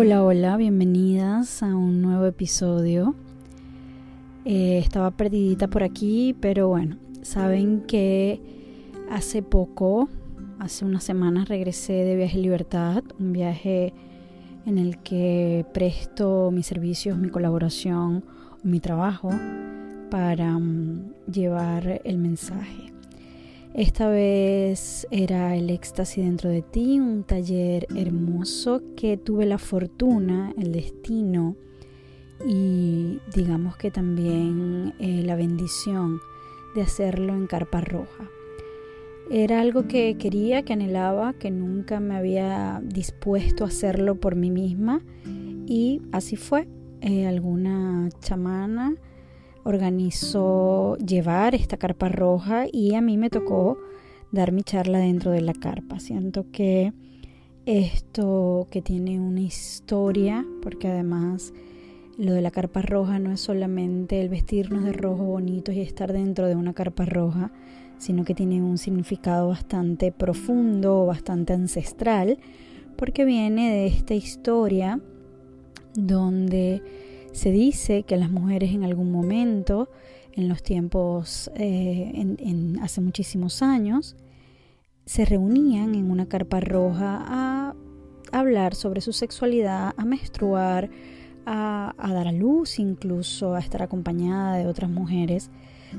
Hola, hola, bienvenidas a un nuevo episodio. Eh, estaba perdidita por aquí, pero bueno, saben que hace poco, hace unas semanas, regresé de Viaje Libertad, un viaje en el que presto mis servicios, mi colaboración, mi trabajo para um, llevar el mensaje. Esta vez era el éxtasis dentro de ti, un taller hermoso que tuve la fortuna, el destino y digamos que también eh, la bendición de hacerlo en Carpa Roja. Era algo que quería, que anhelaba, que nunca me había dispuesto a hacerlo por mí misma y así fue. Eh, alguna chamana organizó llevar esta carpa roja y a mí me tocó dar mi charla dentro de la carpa. Siento que esto que tiene una historia, porque además lo de la carpa roja no es solamente el vestirnos de rojo bonitos y estar dentro de una carpa roja, sino que tiene un significado bastante profundo, bastante ancestral, porque viene de esta historia donde se dice que las mujeres en algún momento, en los tiempos, eh, hace muchísimos años, se reunían en una carpa roja a hablar sobre su sexualidad, a menstruar, a, a, dar a luz, incluso a estar acompañada de otras mujeres,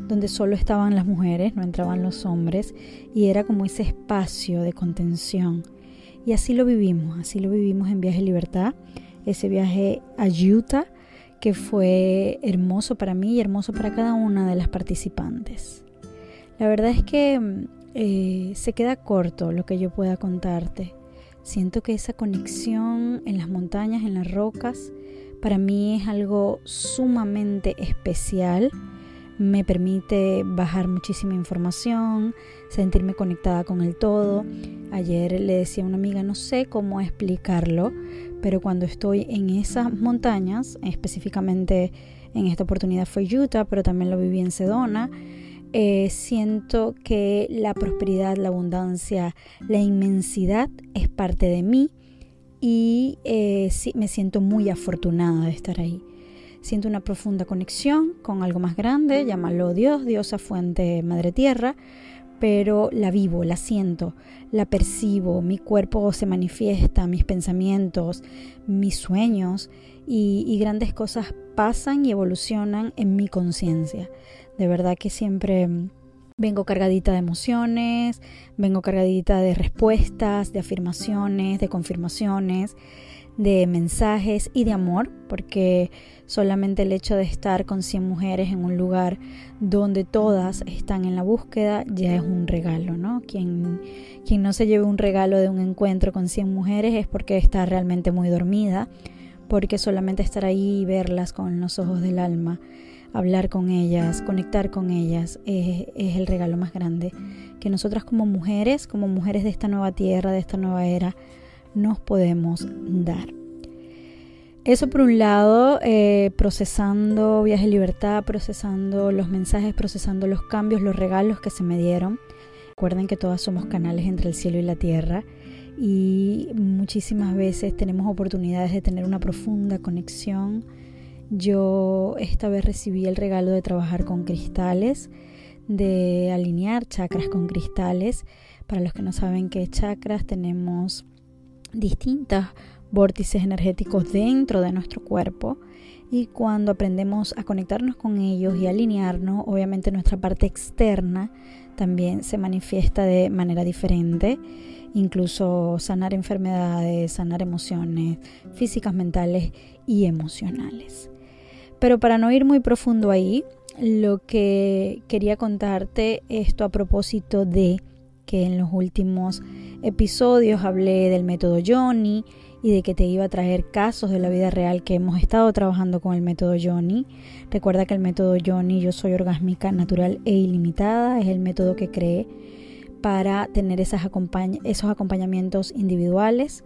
donde solo estaban las mujeres, no entraban los hombres, y era como ese espacio de contención. Y así lo vivimos, así lo vivimos en Viaje Libertad, ese viaje a Utah, que fue hermoso para mí y hermoso para cada una de las participantes. La verdad es que eh, se queda corto lo que yo pueda contarte. Siento que esa conexión en las montañas, en las rocas, para mí es algo sumamente especial. Me permite bajar muchísima información, sentirme conectada con el todo. Ayer le decía a una amiga, no sé cómo explicarlo, pero cuando estoy en esas montañas, específicamente en esta oportunidad fue Utah, pero también lo viví en Sedona, eh, siento que la prosperidad, la abundancia, la inmensidad es parte de mí y eh, sí, me siento muy afortunada de estar ahí. Siento una profunda conexión con algo más grande, llámalo Dios, Diosa Fuente, Madre Tierra, pero la vivo, la siento, la percibo, mi cuerpo se manifiesta, mis pensamientos, mis sueños y, grandes cosas pasan y evolucionan en mi conciencia. De verdad que siempre vengo cargadita de emociones, vengo cargadita de respuestas, de afirmaciones, de confirmaciones de mensajes y de amor, porque solamente el hecho de estar con 100 mujeres en un lugar donde todas están en la búsqueda ya es un regalo, ¿no? Quien, quien no se lleve un regalo de un encuentro con 100 mujeres es porque está realmente muy dormida, porque solamente estar ahí y verlas con los ojos del alma, hablar con ellas, conectar con ellas, es, es el regalo más grande que nosotras como mujeres, como mujeres de esta nueva tierra, de esta nueva era, nos podemos dar. Eso por un lado, eh, procesando Viaje Libertad, procesando los mensajes, procesando los cambios, los regalos que se me dieron. Recuerden que todas somos canales entre el cielo y la tierra y muchísimas veces tenemos oportunidades de tener una profunda conexión. Yo esta vez recibí el regalo de trabajar con cristales, de alinear chakras con cristales. Para los que no saben qué chakras, tenemos distintos vórtices energéticos dentro de nuestro cuerpo y cuando aprendemos a conectarnos con ellos y alinearnos, obviamente nuestra parte externa también se manifiesta de manera diferente, incluso sanar enfermedades, sanar emociones físicas, mentales y emocionales. Pero para no ir muy profundo ahí, lo que quería contarte esto a propósito de que en los últimos episodios hablé del método Johnny y de que te iba a traer casos de la vida real que hemos estado trabajando con el método Johnny. Recuerda que el método Johnny, yo soy orgásmica natural e ilimitada, es el método que creé para tener esas esos acompañamientos individuales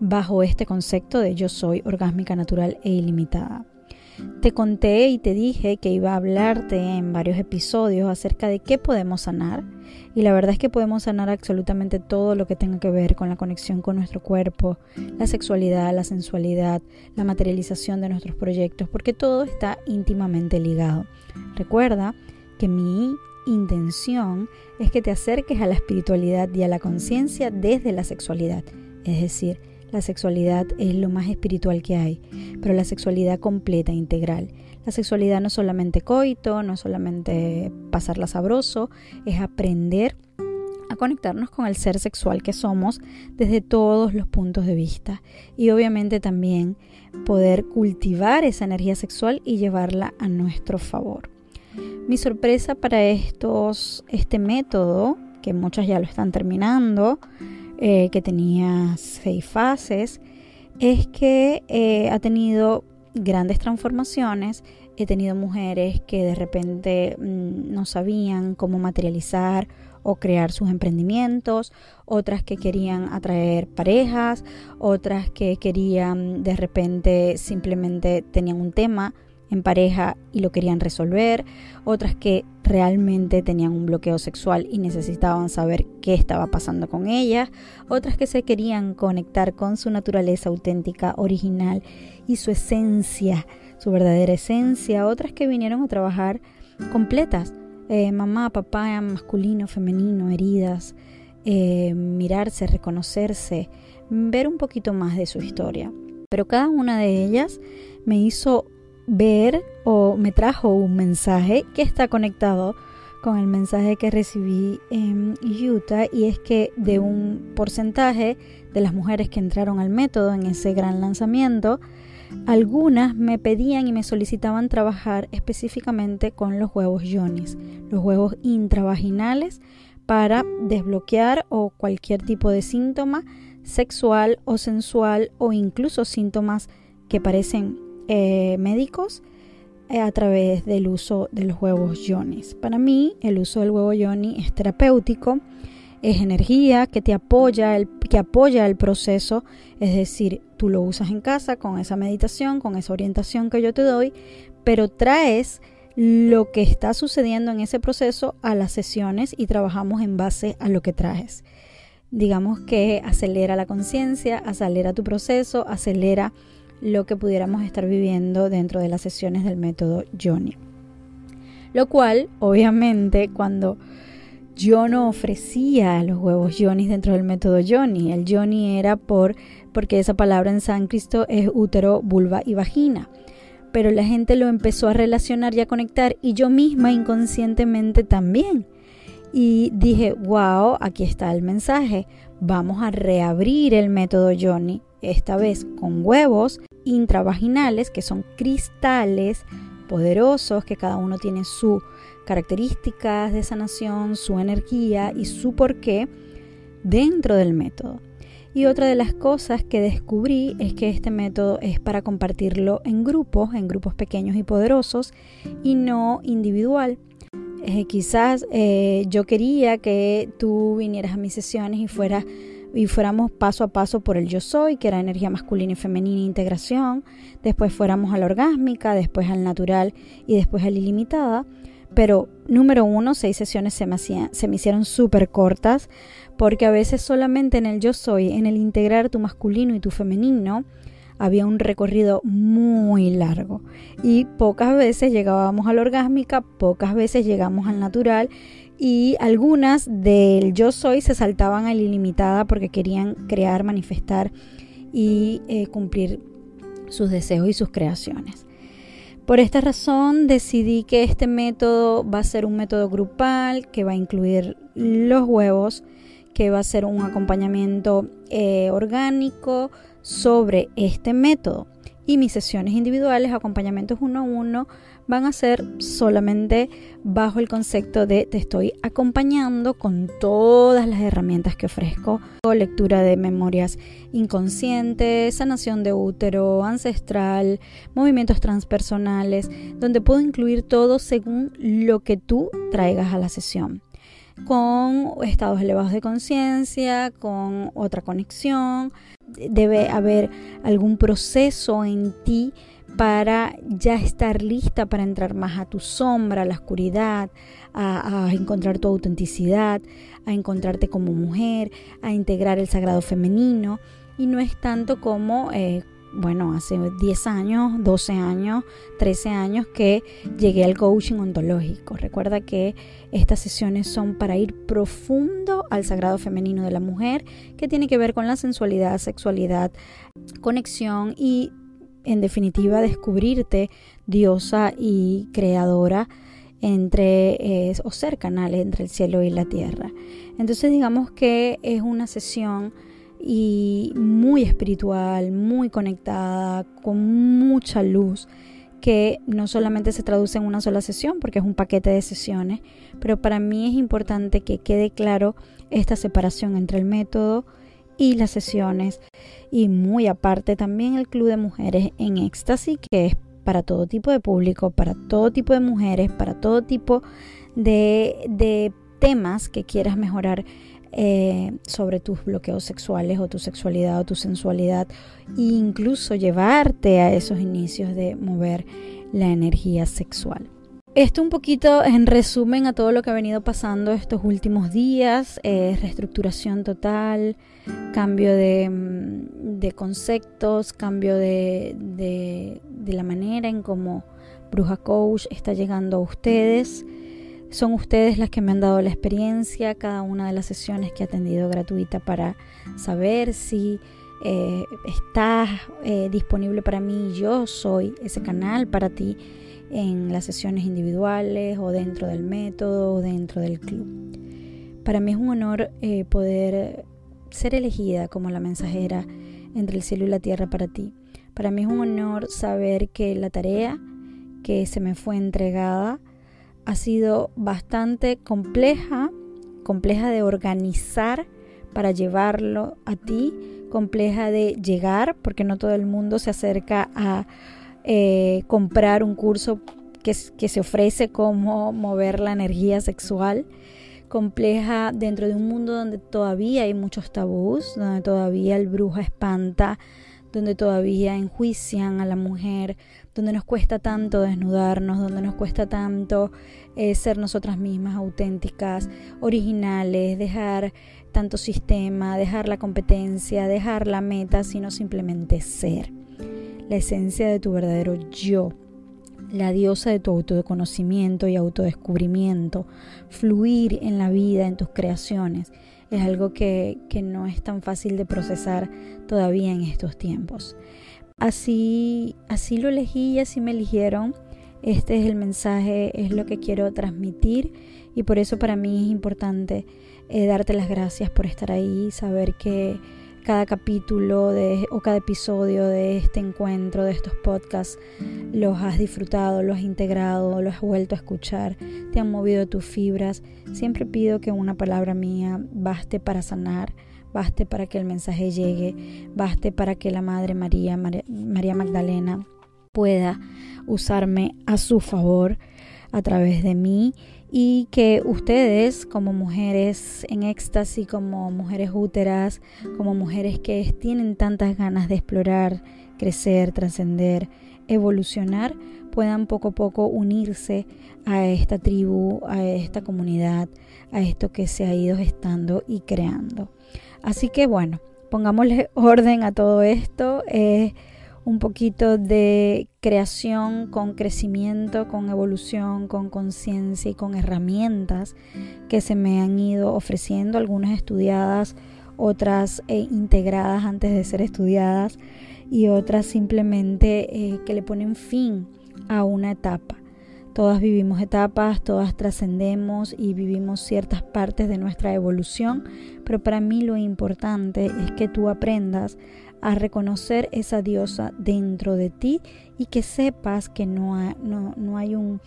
bajo este concepto de yo soy orgásmica natural e ilimitada. Te conté y te dije que iba a hablarte en varios episodios acerca de qué podemos sanar. Y la verdad es que podemos sanar absolutamente todo lo que tenga que ver con la conexión con nuestro cuerpo, la sexualidad, la sensualidad, la materialización de nuestros proyectos, porque todo está íntimamente ligado. Recuerda que mi intención es que te acerques a la espiritualidad y a la conciencia desde la sexualidad. Es decir, la sexualidad es lo más espiritual que hay, pero la sexualidad completa, integral. La sexualidad no es solamente coito, no es solamente pasarla sabroso, es aprender a conectarnos con el ser sexual que somos desde todos los puntos de vista y obviamente también poder cultivar esa energía sexual y llevarla a nuestro favor. Mi sorpresa para estos, este método, que muchas ya lo están terminando, eh, que tenía seis fases, es que eh, ha tenido grandes transformaciones. He tenido mujeres que de repente mm, no sabían cómo materializar o crear sus emprendimientos, otras que querían atraer parejas, otras que querían de repente simplemente tenían un tema en pareja y lo querían resolver, otras que realmente tenían un bloqueo sexual y necesitaban saber qué estaba pasando con ellas, otras que se querían conectar con su naturaleza auténtica, original y su esencia, su verdadera esencia, otras que vinieron a trabajar completas, eh, mamá, papá, masculino, femenino, heridas, eh, mirarse, reconocerse, ver un poquito más de su historia. Pero cada una de ellas me hizo ver o me trajo un mensaje que está conectado con el mensaje que recibí en Utah y es que de un porcentaje de las mujeres que entraron al método en ese gran lanzamiento, algunas me pedían y me solicitaban trabajar específicamente con los huevos yonis, los huevos intravaginales para desbloquear o cualquier tipo de síntoma sexual o sensual o incluso síntomas que parecen eh, médicos eh, a través del uso de los huevos yonis. Para mí, el uso del huevo yoni es terapéutico, es energía que te apoya, el, que apoya el proceso, es decir, tú lo usas en casa con esa meditación, con esa orientación que yo te doy, pero traes lo que está sucediendo en ese proceso a las sesiones y trabajamos en base a lo que traes. Digamos que acelera la conciencia, acelera tu proceso, acelera lo que pudiéramos estar viviendo dentro de las sesiones del método Johnny. Lo cual, obviamente, cuando yo no ofrecía los huevos Johnny dentro del método Johnny, el Johnny era por porque esa palabra en sánscrito es útero, vulva y vagina. Pero la gente lo empezó a relacionar y a conectar y yo misma inconscientemente también. Y dije, wow, aquí está el mensaje. Vamos a reabrir el método Johnny, esta vez con huevos intravaginales, que son cristales poderosos, que cada uno tiene sus características de sanación, su energía y su porqué dentro del método. Y otra de las cosas que descubrí es que este método es para compartirlo en grupos, en grupos pequeños y poderosos, y no individual. Eh, quizás eh, yo quería que tú vinieras a mis sesiones y fueras y fuéramos paso a paso por el yo soy, que era energía masculina y femenina e integración, después fuéramos a la orgásmica, después al natural y después al ilimitada. Pero número uno, seis sesiones se me, se me hicieron súper cortas, porque a veces solamente en el yo soy, en el integrar tu masculino y tu femenino, había un recorrido muy largo y pocas veces llegábamos a la orgásmica, pocas veces llegamos al natural y algunas del yo soy se saltaban a la ilimitada porque querían crear, manifestar y eh, cumplir sus deseos y sus creaciones. Por esta razón decidí que este método va a ser un método grupal que va a incluir los huevos, que va a ser un acompañamiento eh, orgánico sobre este método. Y mis sesiones individuales, acompañamientos uno a uno, van a ser solamente bajo el concepto de te estoy acompañando con todas las herramientas que ofrezco, lectura de memorias inconscientes, sanación de útero, ancestral, movimientos transpersonales, donde puedo incluir todo según lo que tú traigas a la sesión con estados elevados de conciencia, con otra conexión. Debe haber algún proceso en ti para ya estar lista para entrar más a tu sombra, a la oscuridad, a, encontrar tu autenticidad, a encontrarte como mujer, a integrar el sagrado femenino. Y no es tanto como, eh, bueno, hace 10 años, 12 años, 13 años que llegué al coaching ontológico. Recuerda que estas sesiones son para ir profundo al sagrado femenino de la mujer, que tiene que ver con la sensualidad, sexualidad, conexión y en definitiva descubrirte diosa y creadora entre o ser canal entre el cielo y la tierra. Entonces digamos que es una sesión y muy espiritual, muy conectada, con mucha luz, que no solamente se traduce en una sola sesión, porque es un paquete de sesiones, pero para mí es importante que quede claro esta separación entre el método y las sesiones y muy aparte también el Club de Mujeres en Éxtasis que es para todo tipo de público, para todo tipo de mujeres, para todo tipo de, temas que quieras mejorar eh, sobre tus bloqueos sexuales o tu sexualidad o tu sensualidad e incluso llevarte a esos inicios de mover la energía sexual. Esto un poquito en resumen a todo lo que ha venido pasando estos últimos días, eh, reestructuración total, cambio de, mm, conceptos, cambio de, de, la manera en cómo Bruja Coach está llegando a ustedes. Son ustedes las que me han dado la experiencia, cada una de las sesiones que he atendido gratuita para saber si eh, está eh, disponible para mí. Yo soy ese canal para ti en las sesiones individuales o dentro del método o dentro del club. Para mí es un honor eh, poder ser elegida como la mensajera entre el cielo y la tierra para ti. Para mí es un honor saber que la tarea que se me fue entregada ha sido bastante compleja, compleja de organizar para llevarlo a ti, compleja de llegar, porque no todo el mundo se acerca a eh, comprar un curso que, se ofrece como mover la energía sexual compleja dentro de un mundo donde todavía hay muchos tabús, donde todavía el bruja espanta, donde todavía enjuician a la mujer, donde nos cuesta tanto desnudarnos, donde nos cuesta tanto eh, ser nosotras mismas auténticas, originales, dejar tanto sistema, dejar la competencia, dejar la meta, sino simplemente ser la esencia de tu verdadero yo, la diosa de tu autoconocimiento y autodescubrimiento, fluir en la vida, en tus creaciones, es algo que, que no es tan fácil de procesar todavía en estos tiempos. Así, así lo elegí y así me eligieron. Este es el mensaje, es lo que quiero transmitir y por eso para mí es importante eh, darte las gracias por estar ahí, saber que cada capítulo de, o cada episodio de este encuentro, de estos podcasts, los has disfrutado, los has integrado, los has vuelto a escuchar, te han movido tus fibras. Siempre pido que una palabra mía baste para sanar, baste para que el mensaje llegue, baste para que la Madre María, María Magdalena, pueda usarme a su favor a través de mí y que ustedes como mujeres en éxtasis, como mujeres úteras, como mujeres que tienen tantas ganas de explorar, crecer, trascender, evolucionar, puedan poco a poco unirse a esta tribu, a esta comunidad, a esto que se ha ido gestando y creando. Así que bueno, pongámosle orden a todo esto. Eh, un poquito de creación con crecimiento, con evolución, con conciencia y con herramientas que se me han ido ofreciendo, algunas estudiadas, otras eh, integradas antes de ser estudiadas y otras simplemente eh, que le ponen fin a una etapa. Todas vivimos etapas, todas trascendemos y vivimos ciertas partes de nuestra evolución, pero para mí lo importante es que tú aprendas a reconocer esa diosa dentro de ti y que sepas que no, no, hay un,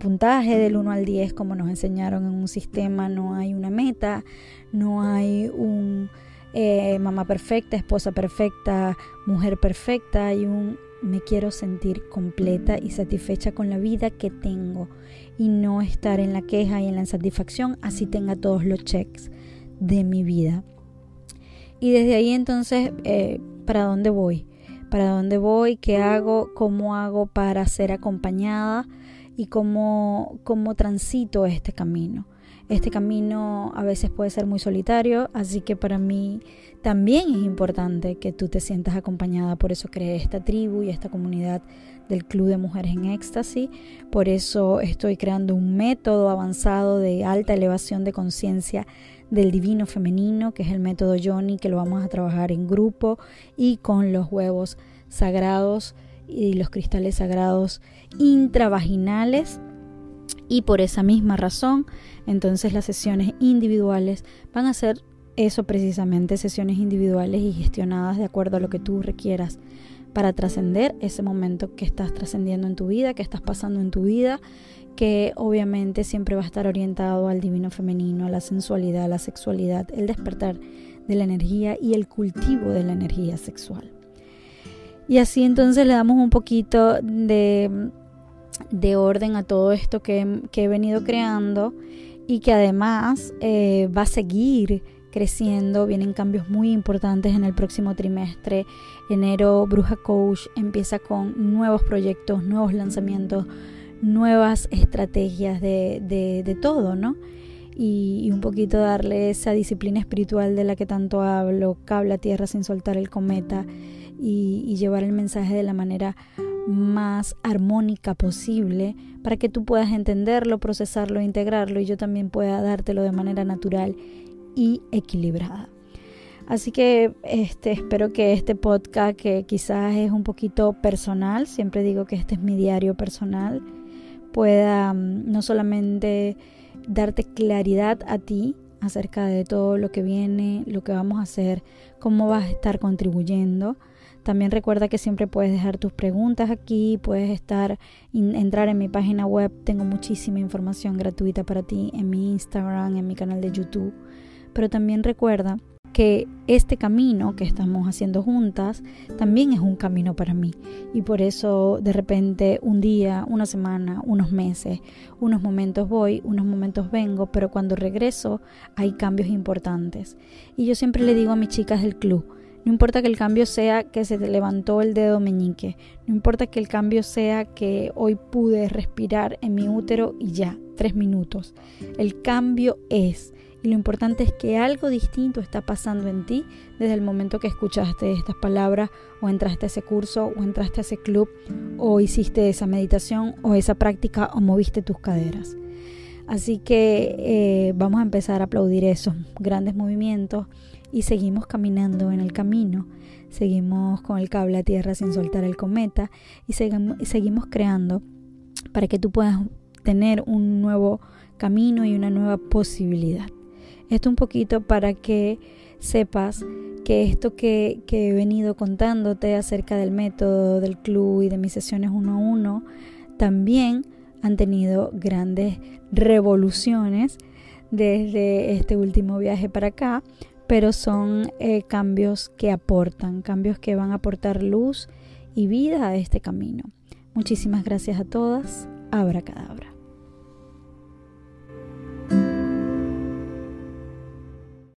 puntaje del 1 al 10 como nos enseñaron en un sistema, no hay una meta, no hay un eh, mamá perfecta, esposa perfecta, mujer perfecta, hay un me quiero sentir completa y satisfecha con la vida que tengo y no estar en la queja y en la insatisfacción así tenga todos los checks de mi vida. Y desde ahí entonces, eh, ¿para dónde voy? para dónde voy, qué hago, cómo hago para ser acompañada y cómo, cómo transito este camino. Este camino a veces puede ser muy solitario, así que para mí también es importante que tú te sientas acompañada. Por eso creé esta tribu y esta comunidad del Club de Mujeres en Éxtasis. Por eso estoy creando un método avanzado de alta elevación de conciencia del divino femenino, que es el método Johnny, que lo vamos a trabajar en grupo y con los huevos sagrados y los cristales sagrados intravaginales y por esa misma razón, entonces las sesiones individuales van a ser eso precisamente, sesiones individuales y gestionadas de acuerdo a lo que tú requieras para trascender ese momento que estás trascendiendo en tu vida, que estás pasando en tu vida, que obviamente siempre va a estar orientado al divino femenino, a la sensualidad, a la sexualidad, el despertar de la energía y el cultivo de la energía sexual. Y así entonces le damos un poquito de de orden a todo esto que, he venido creando y que además eh, va a seguir creciendo. Vienen cambios muy importantes en el próximo trimestre. Enero, Bruja Coach empieza con nuevos proyectos, nuevos lanzamientos, nuevas estrategias de, todo, ¿no? Y, un poquito darle esa disciplina espiritual de la que tanto hablo, cable tierra sin soltar el cometa y, y llevar el mensaje de la manera más armónica posible para que tú puedas entenderlo, procesarlo, integrarlo y yo también pueda dártelo de manera natural y equilibrada. Así que este, espero que este podcast, que quizás es un poquito personal, siempre digo que este es mi diario personal, pueda mm, no solamente darte claridad a ti acerca de todo lo que viene, lo que vamos a hacer, cómo vas a estar contribuyendo, también recuerda que siempre puedes dejar tus preguntas aquí, puedes estar entrar en mi página web, tengo muchísima información gratuita para ti en mi Instagram, en mi canal de YouTube. Pero también recuerda que este camino que estamos haciendo juntas también es un camino para mí y por eso de repente un día, una semana, unos meses, unos momentos voy, unos momentos vengo, pero cuando regreso hay cambios importantes. Y yo siempre le digo a mis chicas del club, no importa que el cambio sea que se te levantó el dedo meñique. No importa que el cambio sea que hoy pude respirar en mi útero y ya, tres minutos. El cambio es. Y lo importante es que algo distinto está pasando en ti desde el momento que escuchaste estas palabras o entraste a ese curso o entraste a ese club o hiciste esa meditación o esa práctica o moviste tus caderas. Así que eh, vamos a empezar a aplaudir esos grandes movimientos y seguimos caminando en el camino, seguimos con el cable a tierra sin soltar el cometa y seguimos creando para que tú puedas tener un nuevo camino y una nueva posibilidad. Esto un poquito para que sepas que esto que, que, he venido contándote acerca del método del club y de mis sesiones uno a uno, también han tenido grandes revoluciones desde este último viaje para acá, pero son eh, cambios que aportan, cambios que van a aportar luz y vida a este camino. Muchísimas gracias a todas. Abra cadabra.